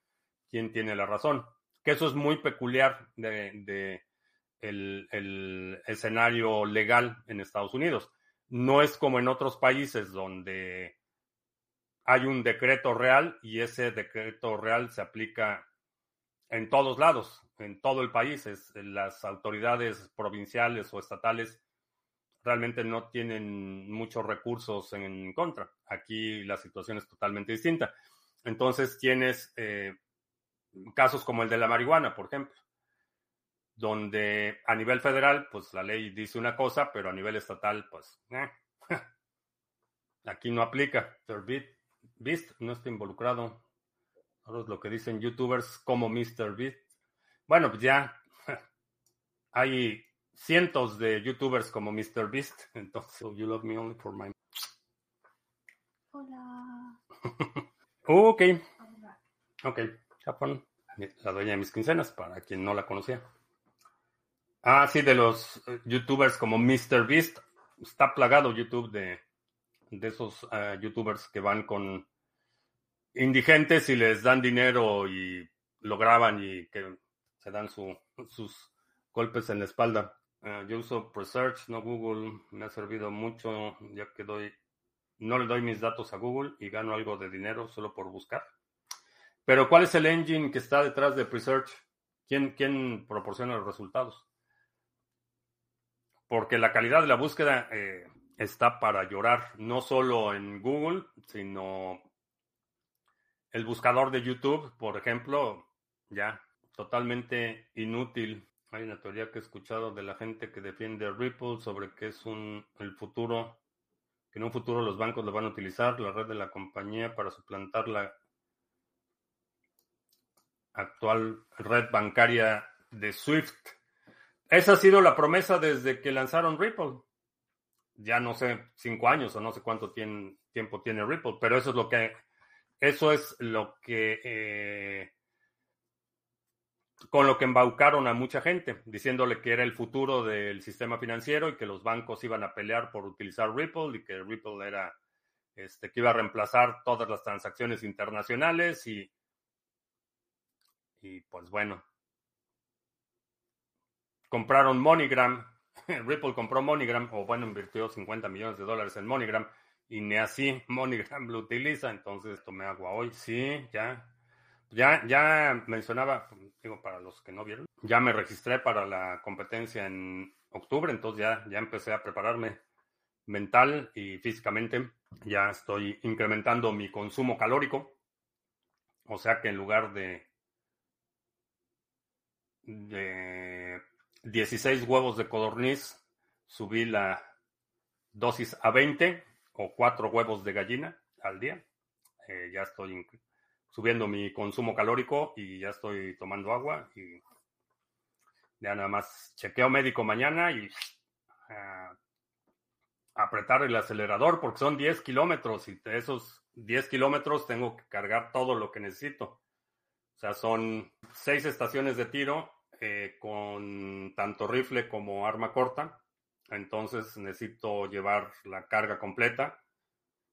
A: quién tiene la razón. Que eso es muy peculiar de, el, escenario legal en Estados Unidos. no es como en otros países donde hay un decreto real y ese decreto real se aplica en todos lados, en todo el país. Las autoridades provinciales o estatales realmente no tienen muchos recursos en contra. Aquí la situación es totalmente distinta. Entonces tienes eh, casos como el de la marihuana, por ejemplo, donde a nivel federal, pues la ley dice una cosa, pero a nivel estatal, pues eh, aquí no aplica. Beast no está involucrado. Ahora es lo que dicen youtubers como Mr. Beast. Bueno, pues ya hay cientos de youtubers como Mr. Beast. Entonces, you love me only for my.
B: Hola.
A: ok. Ok. Japón. La dueña de mis quincenas, para quien no la conocía. Ah, sí, de los eh, youtubers como Mr. Beast. Está plagado YouTube de, de esos ah, youtubers que van con indigentes y les dan dinero y lo graban y que se dan su, sus golpes en la espalda. Ah, yo uso Presearch, no Google. Me ha servido mucho ya que doy, no le doy mis datos a Google y gano algo de dinero solo por buscar. Pero ¿cuál es el engine que está detrás de Presearch? ¿Quién, quién proporciona los resultados? Porque la calidad de la búsqueda eh, está para llorar, no solo en Google, sino el buscador de YouTube, por ejemplo, ya, totalmente inútil. Hay una teoría que he escuchado de la gente que defiende Ripple sobre que es un, el futuro, que en un futuro los bancos lo van a utilizar, la red de la compañía, para suplantar la actual red bancaria de Swift. Esa ha sido la promesa desde que lanzaron Ripple. Ya no sé, cinco años o no sé cuánto tiempo tiene Ripple, pero eso es lo que eso es lo que eh, con lo que embaucaron a mucha gente, diciéndole que era el futuro del sistema financiero y que los bancos iban a pelear por utilizar Ripple y que Ripple era este que iba a reemplazar todas las transacciones internacionales y y pues bueno, compraron MoneyGram, Ripple compró MoneyGram o bueno, invirtió 50 millones de dólares en MoneyGram y ni así MoneyGram lo utiliza, entonces tomé agua hoy. Sí, ya. Ya, ya mencionaba, digo, para los que no vieron, ya me registré para la competencia en octubre, entonces ya, ya empecé a prepararme mental y físicamente. Ya estoy incrementando mi consumo calórico. O sea que en lugar de, de 16 huevos de codorniz, subí la dosis a 20 o cuatro huevos de gallina al día. Eh, ya estoy subiendo mi consumo calórico y ya estoy tomando agua y ya nada más chequeo médico mañana y uh, apretar el acelerador porque son 10 kilómetros y de esos 10 kilómetros tengo que cargar todo lo que necesito. O sea, son seis estaciones de tiro eh, con tanto rifle como arma corta entonces necesito llevar la carga completa.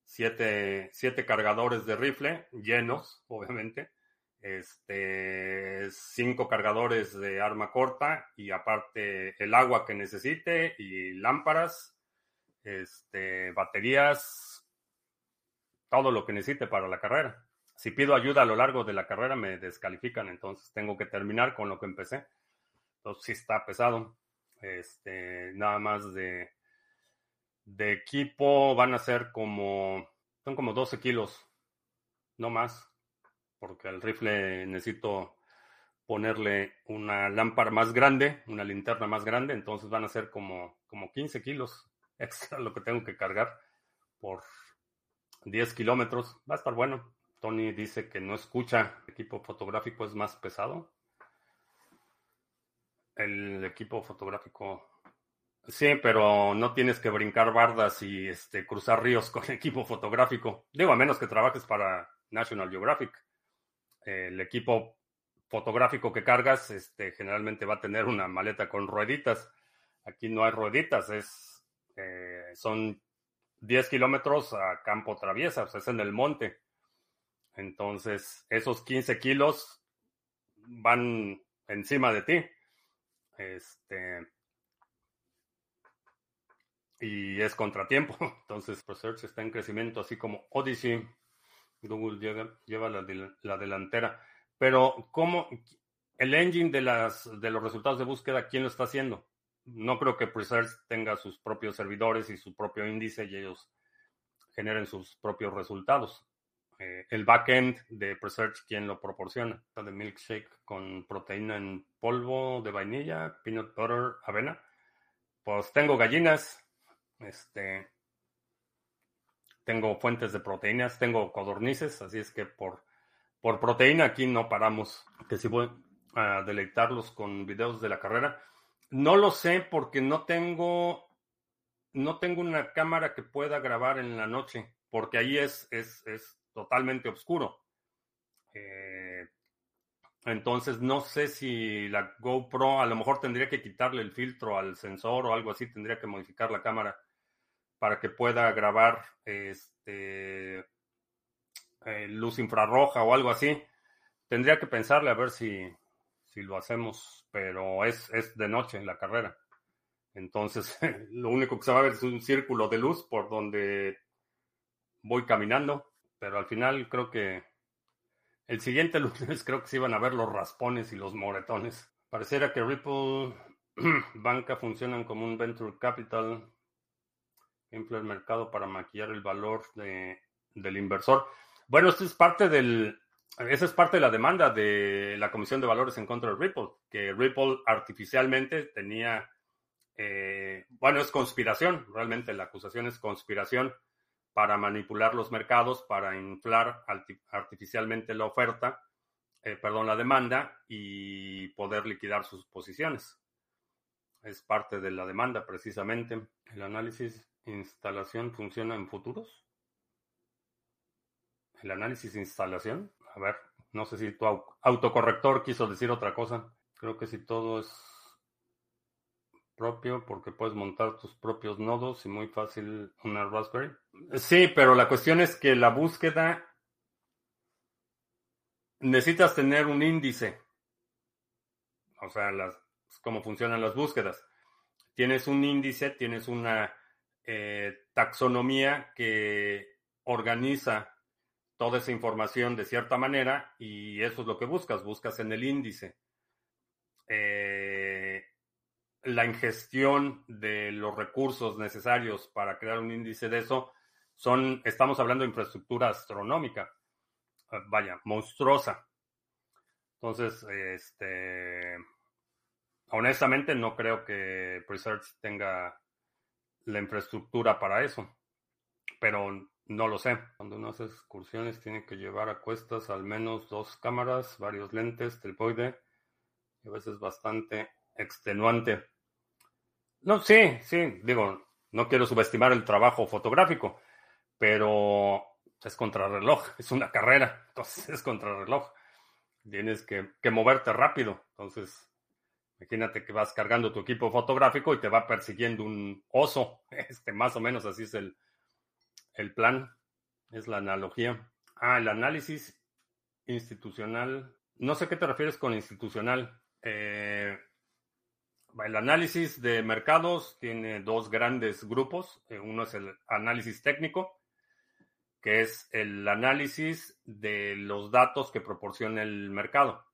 A: Siete, siete cargadores de rifle llenos, obviamente. Este, cinco cargadores de arma corta y aparte el agua que necesite y lámparas, este, baterías, todo lo que necesite para la carrera. Si pido ayuda a lo largo de la carrera me descalifican, entonces tengo que terminar con lo que empecé. Entonces sí está pesado. Este, nada más de, de equipo van a ser como, son como 12 kilos, no más, porque al rifle necesito ponerle una lámpara más grande, una linterna más grande, entonces van a ser como, como 15 kilos extra lo que tengo que cargar por 10 kilómetros. Va a estar bueno. Tony dice que no escucha, el equipo fotográfico es más pesado el equipo fotográfico. Sí, pero no tienes que brincar bardas y este, cruzar ríos con equipo fotográfico. Digo, a menos que trabajes para National Geographic. El equipo fotográfico que cargas este, generalmente va a tener una maleta con rueditas. Aquí no hay rueditas, es, eh, son 10 kilómetros a campo traviesa, es en el monte. Entonces, esos 15 kilos van encima de ti. Este. y es contratiempo. Entonces, Research está en crecimiento, así como Odyssey. Google lleva la, la, delantera. Pero, ¿cómo el engine de, las, de los resultados de búsqueda, quién lo está haciendo? No creo que Presearch tenga sus propios servidores y su propio índice y ellos generen sus propios resultados. Eh, el backend de Presearch, ¿quién lo proporciona? De milkshake con proteína en polvo de vainilla, peanut butter, avena. Pues tengo gallinas, este, tengo fuentes de proteínas, tengo codornices, así es que por, por proteína aquí no paramos. Que si voy a deleitarlos con videos de la carrera. No lo sé porque no tengo, no tengo una cámara que pueda grabar en la noche, porque ahí es, es, es totalmente oscuro. Eh, entonces no sé si la GoPro, a lo mejor tendría que quitarle el filtro al sensor o algo así, tendría que modificar la cámara para que pueda grabar este, eh, luz infrarroja o algo así. Tendría que pensarle a ver si, si lo hacemos, pero es, es de noche en la carrera. Entonces, lo único que se va a ver es un círculo de luz por donde voy caminando, pero al final creo que el siguiente lunes creo que se iban a ver los raspones y los moretones. Pareciera que Ripple Banca funcionan como un venture capital infla el mercado para maquillar el valor de, del inversor. Bueno, esto es parte del, esa es parte de la demanda de la Comisión de Valores en contra de Ripple, que Ripple artificialmente tenía, eh, bueno, es conspiración, realmente la acusación es conspiración para manipular los mercados, para inflar artificialmente la oferta, eh, perdón, la demanda y poder liquidar sus posiciones. Es parte de la demanda precisamente. El análisis instalación funciona en futuros. El análisis instalación. A ver, no sé si tu autocorrector quiso decir otra cosa. Creo que si todo es propio porque puedes montar tus propios nodos y muy fácil una Raspberry. Sí, pero la cuestión es que la búsqueda necesitas tener un índice. O sea, las, cómo funcionan las búsquedas. Tienes un índice, tienes una eh, taxonomía que organiza toda esa información de cierta manera y eso es lo que buscas, buscas en el índice. Eh, la ingestión de los recursos necesarios para crear un índice de eso son, estamos hablando de infraestructura astronómica, eh, vaya, monstruosa. Entonces, este, honestamente no creo que Presearch tenga la infraestructura para eso, pero no lo sé. Cuando uno hace excursiones tiene que llevar a cuestas al menos dos cámaras, varios lentes, trípode, y a veces bastante extenuante. No, sí, sí, digo, no quiero subestimar el trabajo fotográfico, pero es contrarreloj, es una carrera, entonces es contrarreloj. Tienes que, que moverte rápido, entonces imagínate que vas cargando tu equipo fotográfico y te va persiguiendo un oso, este, más o menos así es el, el plan es la analogía. Ah, el análisis institucional. No sé qué te refieres con institucional. Eh, el análisis de mercados tiene dos grandes grupos. Eh, uno es el análisis técnico, que es el análisis de los datos que proporciona el mercado.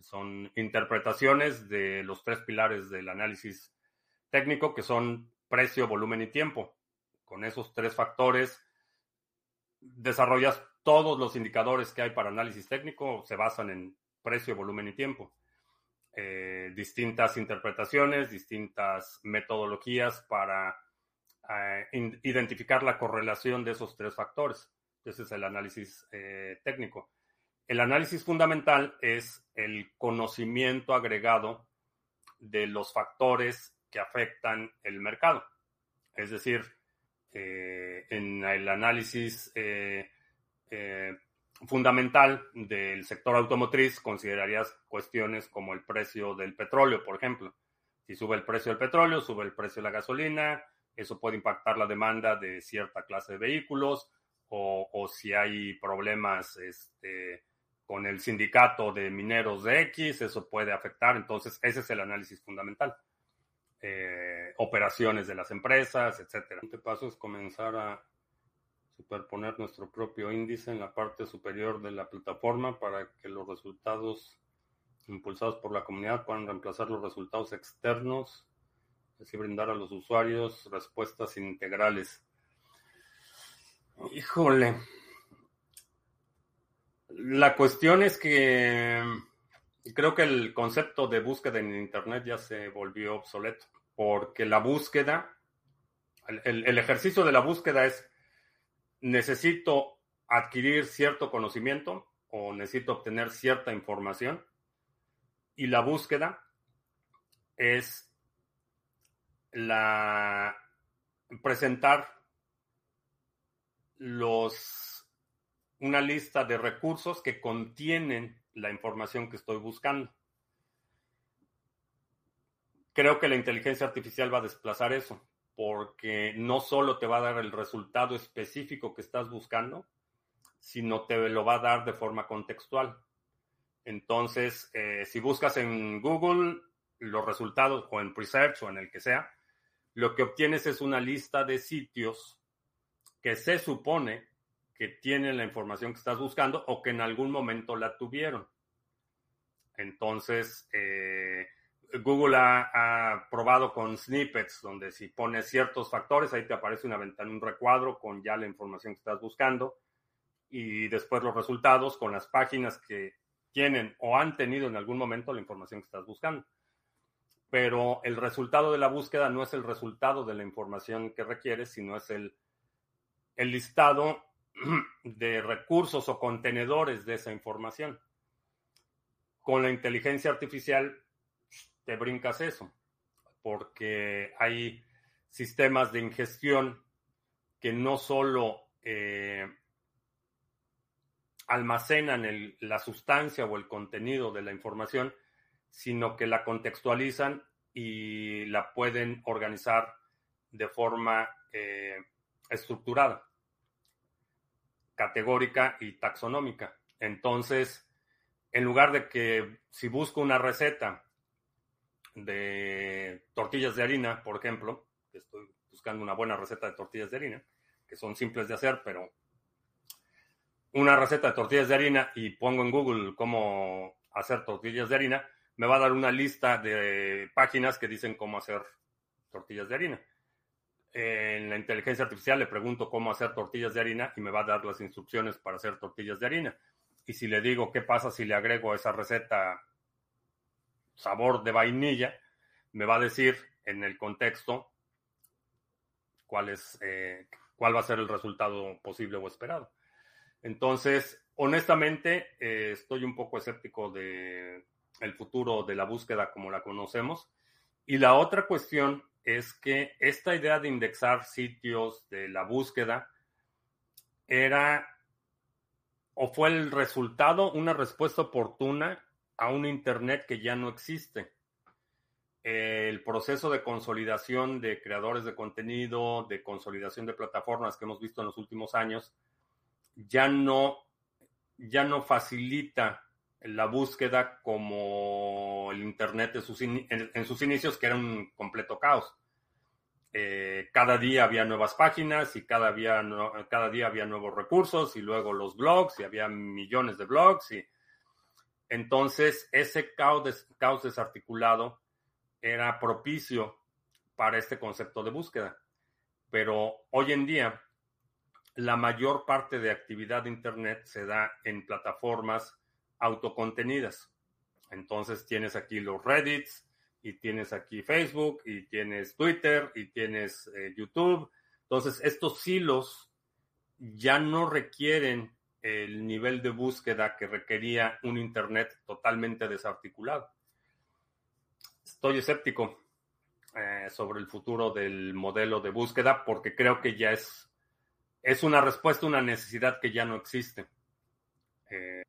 A: Son interpretaciones de los tres pilares del análisis técnico, que son precio, volumen y tiempo con esos tres factores desarrollas todos los indicadores que hay para análisis técnico, se basan en precio, volumen y tiempo. Eh, distintas interpretaciones, distintas metodologías para eh, identificar la correlación de esos tres factores. Ese es el análisis eh, técnico. El análisis fundamental es el conocimiento agregado de los factores que afectan el mercado. Es decir, en el análisis fundamental del sector automotriz considerarías cuestiones como el precio del petróleo, por ejemplo. Si sube el precio del petróleo, sube el precio de la gasolina, eso puede impactar la demanda de cierta clase de vehículos, o, si hay problemas este, con el sindicato de mineros de X, eso puede afectar. Entonces, ese es el análisis fundamental. eh, operaciones de las empresas, etcétera. Siguiente paso es comenzar a superponer nuestro propio índice en la parte superior de la plataforma para que los resultados impulsados por la comunidad puedan reemplazar los resultados externos, así brindar a los usuarios respuestas integrales. Híjole. La cuestión es que creo que el concepto de búsqueda en Internet ya se volvió obsoleto, porque la búsqueda, el, el ejercicio de la búsqueda es necesito adquirir cierto conocimiento o necesito obtener cierta información y la búsqueda es la presentar los una lista de recursos que contienen la información que estoy buscando. Creo que la inteligencia artificial va a desplazar eso porque no solo te va a dar el resultado específico que estás buscando, sino te lo va a dar de forma contextual. Entonces, eh, si buscas en Google los resultados o en Presearch o en el que sea, lo que obtienes es una lista de sitios que se supone que tienen la información que estás buscando o que en algún momento la tuvieron. Entonces, eh, Google ha, probado con snippets, donde si pones ciertos factores, ahí te aparece una ventana, un recuadro con ya la información que estás buscando y después los resultados con las páginas que tienen o han tenido en algún momento la información que estás buscando. Pero el resultado de la búsqueda no es el resultado de la información que requieres, sino es el, el listado de recursos o contenedores de esa información. Con la inteligencia artificial te brincas eso, porque hay sistemas de ingestión que no solo eh, almacenan la sustancia o el contenido de la información, sino que la contextualizan y la pueden organizar de forma eh, estructurada, categórica y taxonómica. Entonces, en lugar de que si busco una receta de tortillas de harina, por ejemplo, estoy buscando una buena receta de tortillas de harina, que son simples de hacer, pero una receta de tortillas de harina y pongo en Google cómo hacer tortillas de harina, me va a dar una lista de páginas que dicen cómo hacer tortillas de harina. En la inteligencia artificial le pregunto cómo hacer tortillas de harina y me va a dar las instrucciones para hacer tortillas de harina. Y si le digo qué pasa si le agrego esa receta sabor de vainilla, me va a decir en el contexto cuál es eh, cuál va a ser el resultado posible o esperado. Entonces, honestamente, eh, estoy un poco escéptico de el futuro de la búsqueda como la conocemos. Y la otra cuestión es que esta idea de indexar sitios de la búsqueda era o fue el resultado, una respuesta oportuna a un Internet que ya no existe. El proceso de consolidación de creadores de contenido, de consolidación de plataformas que hemos visto en los últimos años, ya no, ya no facilita la búsqueda como el Internet en sus, inicios, que era un completo caos. Eh, cada día había nuevas páginas y cada día, cada día había nuevos recursos y luego los blogs y había millones de blogs y entonces, ese caos, desarticulado era propicio para este concepto de búsqueda. Pero hoy en día, la mayor parte de actividad de Internet se da en plataformas autocontenidas. Entonces tienes aquí los Reddits y tienes aquí Facebook y tienes Twitter y tienes eh, YouTube. Entonces estos hilos ya no requieren el nivel de búsqueda que requería un Internet totalmente desarticulado. Estoy escéptico eh, sobre el futuro del modelo de búsqueda porque creo que ya es, es una respuesta una necesidad que ya no existe. Eh,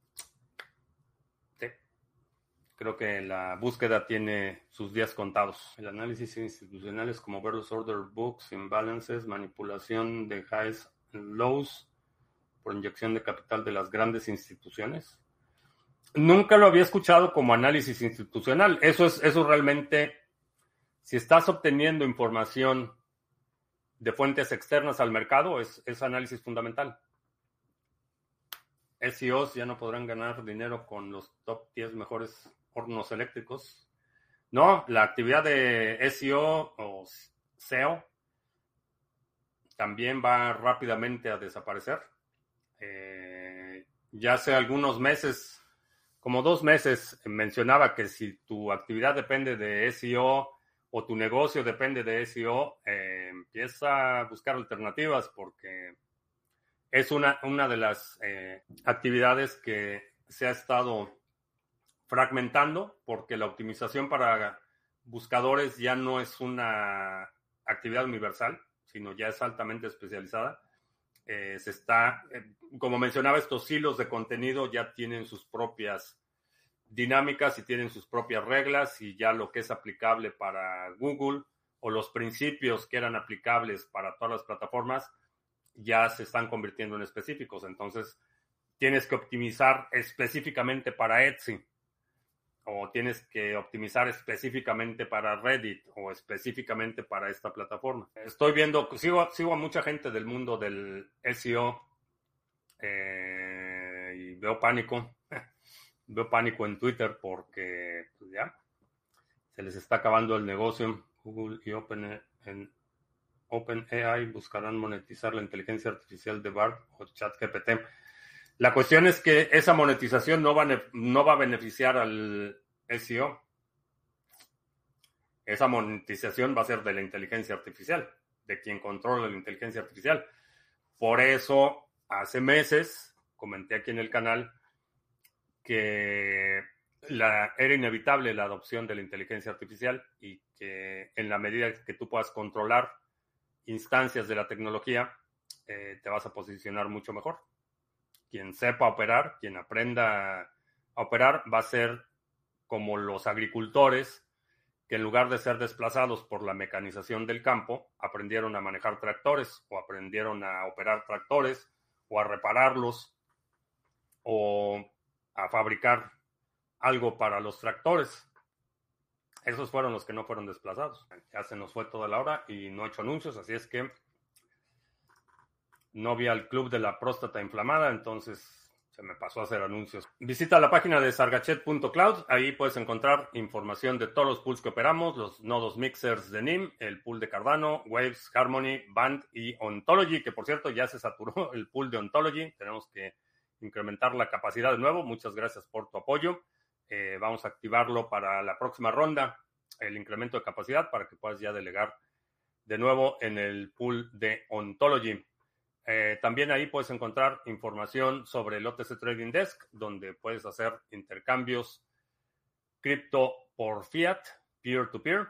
A: creo que la búsqueda tiene sus días contados. El análisis institucional es como ver los order books, imbalances, manipulación de highs and lows por inyección de capital de las grandes instituciones. Nunca lo había escuchado como análisis institucional. Eso es, eso realmente Si estás obteniendo información de fuentes externas al mercado, es, análisis fundamental. SEOs ya no podrán ganar dinero con los top 10 mejores hornos eléctricos. No, la actividad de SEO o SEO también va rápidamente a desaparecer. Eh, ya hace algunos meses, como dos meses, mencionaba que si tu actividad depende de SEO o tu negocio depende de SEO, eh, empieza a buscar alternativas porque es una, una de las eh, actividades que se ha estado fragmentando porque la optimización para buscadores ya no es una actividad universal, sino ya es altamente especializada. Eh, se está, eh, como mencionaba, estos hilos de contenido ya tienen sus propias dinámicas y tienen sus propias reglas y ya lo que es aplicable para Google o los principios que eran aplicables para todas las plataformas ya se están convirtiendo en específicos. Entonces, tienes que optimizar específicamente para Etsy o tienes que optimizar específicamente para Reddit o específicamente para esta plataforma. Estoy viendo, sigo, sigo a mucha gente del mundo del SEO eh, y veo pánico, veo pánico en Twitter porque pues ya se les está acabando el negocio. Google y Open, en OpenAI buscarán monetizar la inteligencia artificial de BART o ChatGPT. La cuestión es que esa monetización no va, a beneficiar al SEO. Esa monetización va a ser de la inteligencia artificial, de quien controla la inteligencia artificial. Por eso, hace meses, comenté aquí en el canal que era inevitable la adopción de la inteligencia artificial y que en la medida que tú puedas controlar instancias de la tecnología, eh, te vas a posicionar mucho mejor. Quien sepa operar, quien aprenda a operar, va a ser como los agricultores que en lugar de ser desplazados por la mecanización del campo, aprendieron a manejar tractores o aprendieron a operar tractores o a repararlos o a fabricar algo para los tractores. Esos fueron los que no fueron desplazados. Ya se nos fue toda la hora y no he hecho anuncios, así es que no vi al club de la próstata inflamada, entonces se me pasó a hacer anuncios. Visita la página de sargachet.cloud, ahí puedes encontrar información de todos los pools que operamos, los nodos mixers de NIM, el pool de Cardano, Waves, Harmony, Band y Ontology, que por cierto ya se saturó el pool de Ontology, tenemos que incrementar la capacidad de nuevo. Muchas gracias por tu apoyo. Eh, vamos a activarlo para la próxima ronda, el incremento de capacidad para que puedas ya delegar de nuevo en el pool de Ontology. Eh, también ahí puedes encontrar información sobre el OTC Trading Desk, donde puedes hacer intercambios cripto por fiat, peer-to-peer,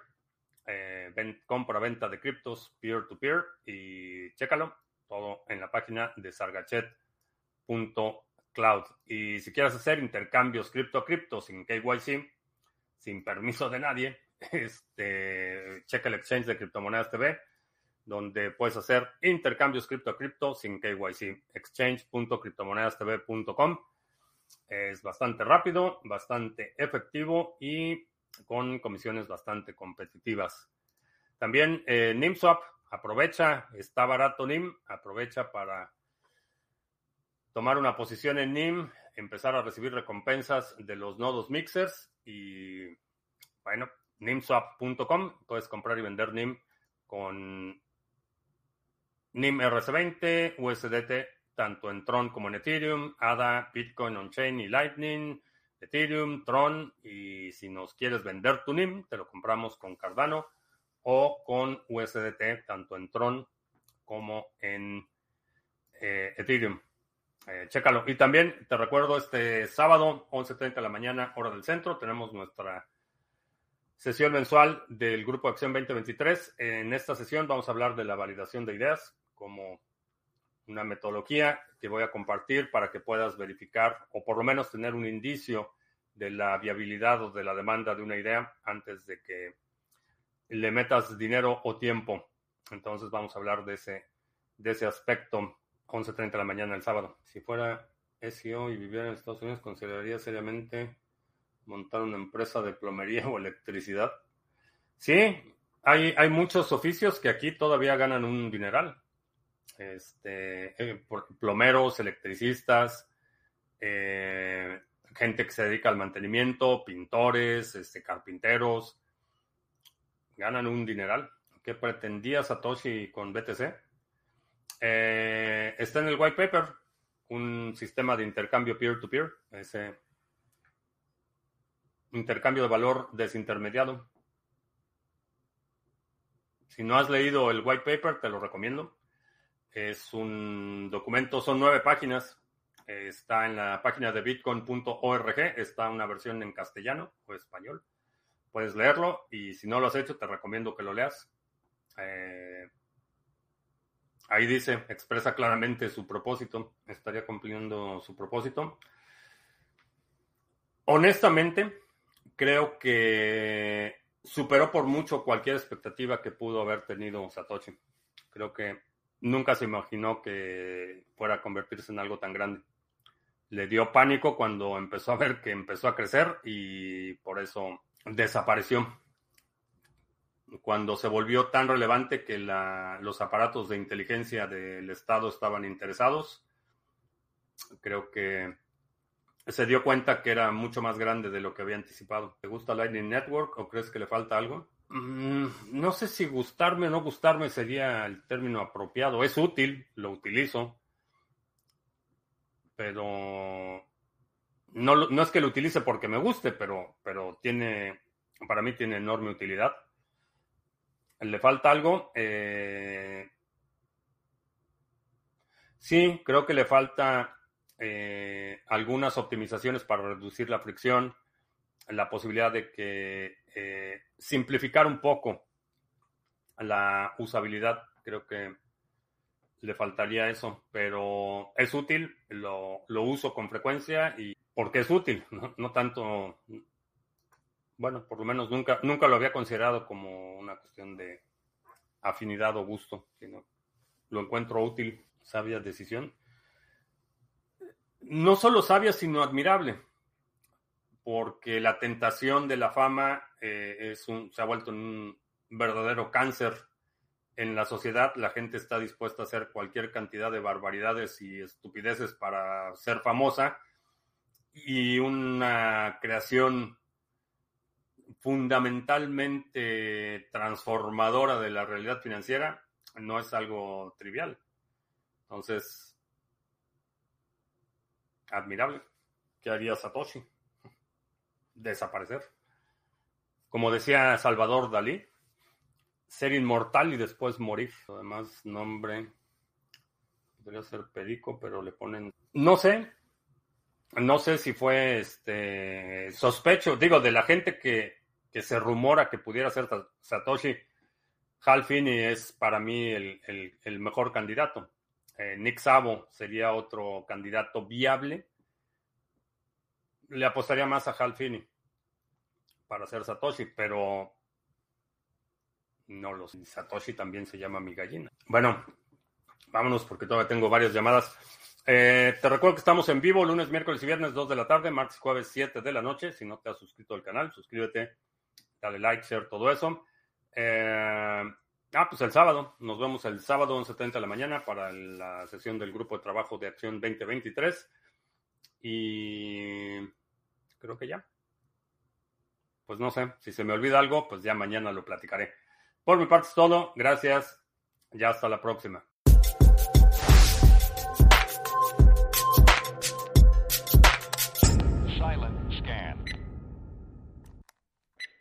A: eh, compra-venta de criptos peer-to-peer y chécalo todo en la página de sargachet.com cloud. Y si quieres hacer intercambios cripto a cripto sin KYC, sin permiso de nadie, este, checa el exchange de criptomonedas TV, donde puedes hacer intercambios cripto a cripto sin KYC. exchange.criptomonedastv.com. Es bastante rápido, bastante efectivo y con comisiones bastante competitivas. También eh, NIMSwap, aprovecha, está barato NIM, aprovecha para tomar una posición en NIM, empezar a recibir recompensas de los nodos mixers y, bueno, nimswap.com, puedes comprar y vender NIM con NIM RC20, USDT, tanto en Tron como en Ethereum, ADA, Bitcoin, On-Chain y Lightning, Ethereum, Tron, y si nos quieres vender tu NIM, te lo compramos con Cardano o con USDT, tanto en Tron como en eh, Ethereum. Eh, chécalo. Y también te recuerdo, este sábado, 11.30 de la mañana, hora del centro, tenemos nuestra sesión mensual del Grupo Acción 2023. En esta sesión vamos a hablar de la validación de ideas como una metodología que voy a compartir para que puedas verificar o por lo menos tener un indicio de la viabilidad o de la demanda de una idea antes de que le metas dinero o tiempo. Entonces vamos a hablar de ese, de ese aspecto 11.30 de la mañana el sábado. Si fuera SEO y viviera en Estados Unidos, ¿consideraría seriamente montar una empresa de plomería o electricidad? Sí, hay, hay muchos oficios que aquí todavía ganan un dineral. Este, eh, plomeros, electricistas, eh, gente que se dedica al mantenimiento, pintores, este, carpinteros, ganan un dineral. ¿Qué pretendía Satoshi con BTC? Eh, está en el white paper, un sistema de intercambio peer-to-peer, ese intercambio de valor desintermediado. Si no has leído el white paper, te lo recomiendo. Es un documento, son nueve páginas. Está en la página de bitcoin.org, está una versión en castellano o español. Puedes leerlo y si no lo has hecho, te recomiendo que lo leas. Eh, ahí dice, expresa claramente su propósito, estaría cumpliendo su propósito. Honestamente, creo que superó por mucho cualquier expectativa que pudo haber tenido Satoshi. Creo que nunca se imaginó que fuera a convertirse en algo tan grande. Le dio pánico cuando empezó a ver que empezó a crecer y por eso desapareció. Cuando se volvió tan relevante que los aparatos de inteligencia del Estado estaban interesados, creo que se dio cuenta que era mucho más grande de lo que había anticipado. ¿Te gusta Lightning Network o crees que le falta algo? Mm, no sé si gustarme o no gustarme sería el término apropiado. Es útil, lo utilizo, pero no, no es que lo utilice porque me guste, pero, tiene, para mí tiene enorme utilidad. ¿Le falta algo? Eh, sí, creo que le falta eh, algunas optimizaciones para reducir la fricción, la posibilidad de que eh, simplificar un poco la usabilidad, creo que le faltaría eso, pero es útil, lo, uso con frecuencia y porque es útil, no, tanto, bueno, por lo menos nunca, nunca lo había considerado como una cuestión de afinidad o gusto, sino lo encuentro útil, sabia decisión. No solo sabia, sino admirable, porque la tentación de la fama eh, es un, se ha vuelto un verdadero cáncer en la sociedad. La gente está dispuesta a hacer cualquier cantidad de barbaridades y estupideces para ser famosa y una creación fundamentalmente transformadora de la realidad financiera no es algo trivial. Entonces, admirable. ¿Qué haría Satoshi? Desaparecer. Como decía Salvador Dalí, ser inmortal y después morir. Además, nombre podría ser Perico, pero le ponen. No sé. No sé si fue este sospecho, digo, de la gente que, se rumora que pudiera ser Satoshi. Hal Finney es para mí el mejor candidato. Eh, Nick Savo sería otro candidato viable. Le apostaría más a Hal Finney para ser Satoshi, pero no lo sé. Satoshi también se llama mi gallina. Bueno, vámonos porque todavía tengo varias llamadas. Eh, te recuerdo que estamos en vivo lunes, miércoles y viernes 2 de la tarde, martes, jueves 7 de la noche. Si no te has suscrito al canal, suscríbete, dale like, share, todo eso. Eh, Ah, pues el sábado. Nos vemos el sábado 11.30 de la mañana para la sesión del Grupo de Trabajo de Acción 2023. Y creo que ya. Pues no sé, si se me olvida algo, pues ya mañana lo platicaré. Por mi parte es todo. Gracias. Ya hasta la próxima.